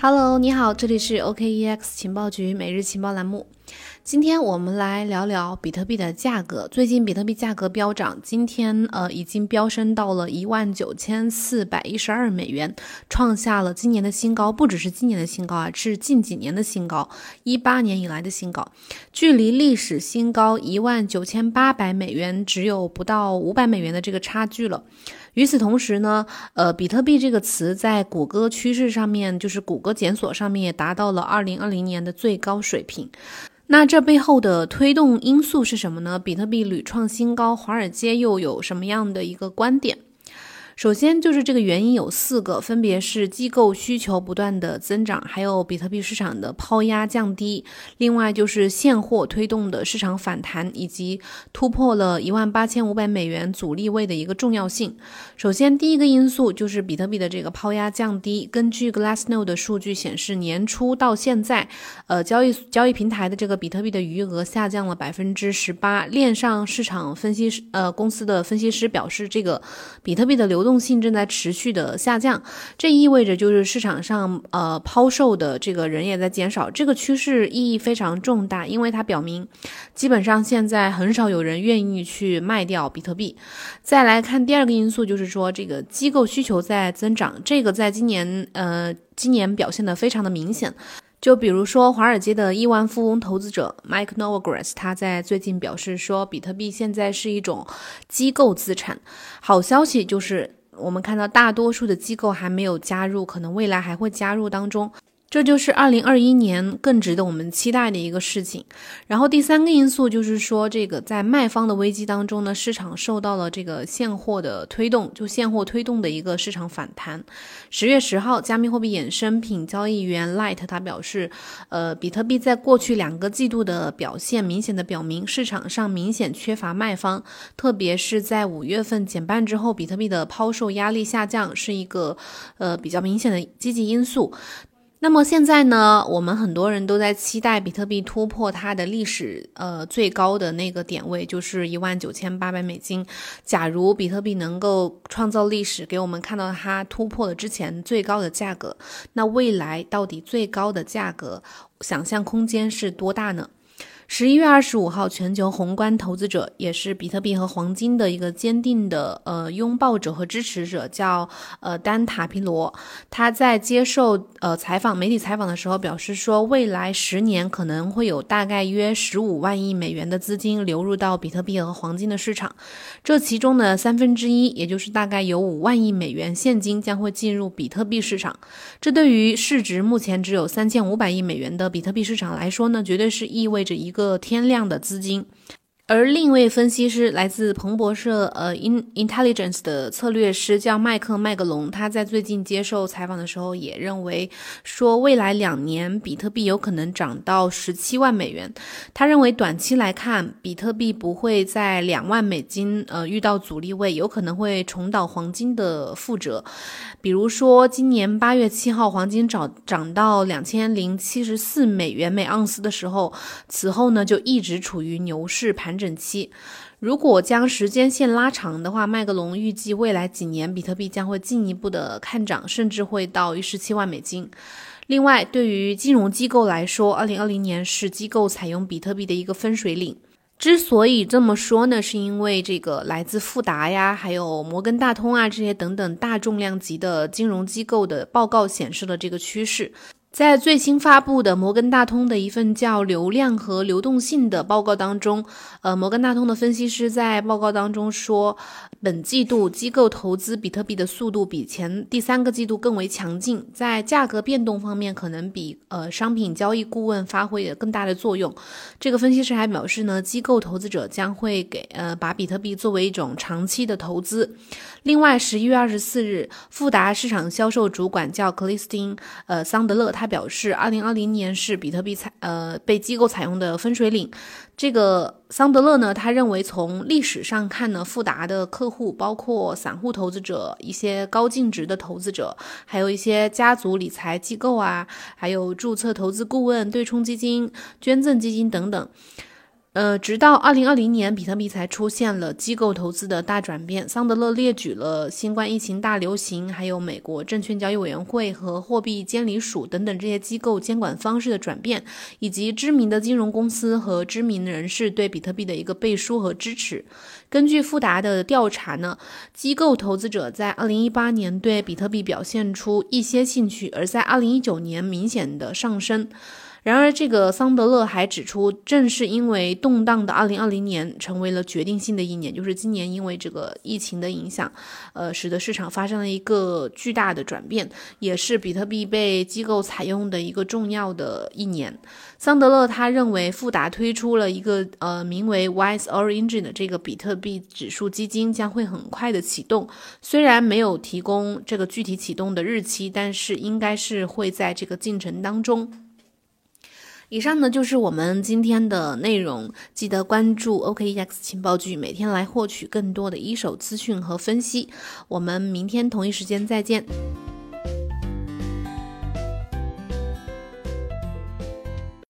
Hello，你好，这里是 OKEX 情报局每日情报栏目。今天我们来聊聊比特币的价格。最近比特币价格飙涨，今天呃已经飙升到了一万九千四百一十二美元，创下了今年的新高。不只是今年的新高啊，是近几年的新高，一八年以来的新高。距离历史新高一万九千八百美元只有不到五百美元的这个差距了。与此同时呢，呃，比特币这个词在谷歌趋势上面，就是谷歌检索上面也达到了二零二零年的最高水平。那这这背后的推动因素是什么呢？比特币屡创新高，华尔街又有什么样的一个观点？首先就是这个原因有四个，分别是机构需求不断的增长，还有比特币市场的抛压降低，另外就是现货推动的市场反弹，以及突破了一万八千五百美元阻力位的一个重要性。首先，第一个因素就是比特币的这个抛压降低。根据 Glassnode 的数据显示，年初到现在，呃，交易交易平台的这个比特币的余额下降了百分之十八。链上市场分析师呃公司的分析师表示，这个比特币的流流动性正在持续的下降，这意味着就是市场上呃抛售的这个人也在减少，这个趋势意义非常重大，因为它表明基本上现在很少有人愿意去卖掉比特币。再来看第二个因素，就是说这个机构需求在增长，这个在今年呃今年表现的非常的明显。就比如说，华尔街的亿万富翁投资者 Mike Novogratz，他在最近表示说，比特币现在是一种机构资产。好消息就是，我们看到大多数的机构还没有加入，可能未来还会加入当中。这就是二零二一年更值得我们期待的一个事情。然后第三个因素就是说，这个在卖方的危机当中呢，市场受到了这个现货的推动，就现货推动的一个市场反弹。十月十号，加密货币衍生品交易员 Light 他表示，呃，比特币在过去两个季度的表现明显的表明市场上明显缺乏卖方，特别是在五月份减半之后，比特币的抛售压力下降是一个呃比较明显的积极因素。那么现在呢，我们很多人都在期待比特币突破它的历史呃最高的那个点位，就是一万九千八百美金。假如比特币能够创造历史，给我们看到它突破了之前最高的价格，那未来到底最高的价格想象空间是多大呢？十一月二十五号，全球宏观投资者也是比特币和黄金的一个坚定的呃拥抱者和支持者，叫呃丹塔皮罗。他在接受呃采访媒体采访的时候表示说，未来十年可能会有大概约十五万亿美元的资金流入到比特币和黄金的市场，这其中的三分之一，也就是大概有五万亿美元现金将会进入比特币市场。这对于市值目前只有三千五百亿美元的比特币市场来说呢，绝对是意味着一个。个天量的资金。而另一位分析师来自彭博社，呃，In Intelligence 的策略师叫麦克麦格隆，他在最近接受采访的时候也认为，说未来两年比特币有可能涨到十七万美元。他认为短期来看，比特币不会在两万美金，呃，遇到阻力位，有可能会重蹈黄金的覆辙。比如说，今年八月七号，黄金涨涨到两千零七十四美元每盎司的时候，此后呢就一直处于牛市盘。整期，如果将时间线拉长的话，麦格龙预计未来几年比特币将会进一步的看涨，甚至会到一十七万美金。另外，对于金融机构来说，二零二零年是机构采用比特币的一个分水岭。之所以这么说呢，是因为这个来自富达呀，还有摩根大通啊这些等等大重量级的金融机构的报告显示了这个趋势。在最新发布的摩根大通的一份叫《流量和流动性》的报告当中，呃，摩根大通的分析师在报告当中说，本季度机构投资比特币的速度比前第三个季度更为强劲，在价格变动方面可能比呃商品交易顾问发挥了更大的作用。这个分析师还表示呢，机构投资者将会给呃把比特币作为一种长期的投资。另外，十一月二十四日，富达市场销售主管叫克里斯汀呃桑德勒他。他表示，二零二零年是比特币采呃被机构采用的分水岭。这个桑德勒呢，他认为从历史上看呢，富达的客户包括散户投资者、一些高净值的投资者，还有一些家族理财机构啊，还有注册投资顾问、对冲基金、捐赠基金等等。呃，直到二零二零年，比特币才出现了机构投资的大转变。桑德勒列举了新冠疫情大流行，还有美国证券交易委员会和货币监理署等等这些机构监管方式的转变，以及知名的金融公司和知名人士对比特币的一个背书和支持。根据富达的调查呢，机构投资者在二零一八年对比特币表现出一些兴趣，而在二零一九年明显的上升。然而，这个桑德勒还指出，正是因为动荡的2020年成为了决定性的一年，就是今年因为这个疫情的影响，呃，使得市场发生了一个巨大的转变，也是比特币被机构采用的一个重要的一年。桑德勒他认为，富达推出了一个呃名为 Wise Origin 的这个比特币指数基金，将会很快的启动。虽然没有提供这个具体启动的日期，但是应该是会在这个进程当中。以上呢就是我们今天的内容，记得关注 OKEX 情报局，每天来获取更多的一手资讯和分析。我们明天同一时间再见。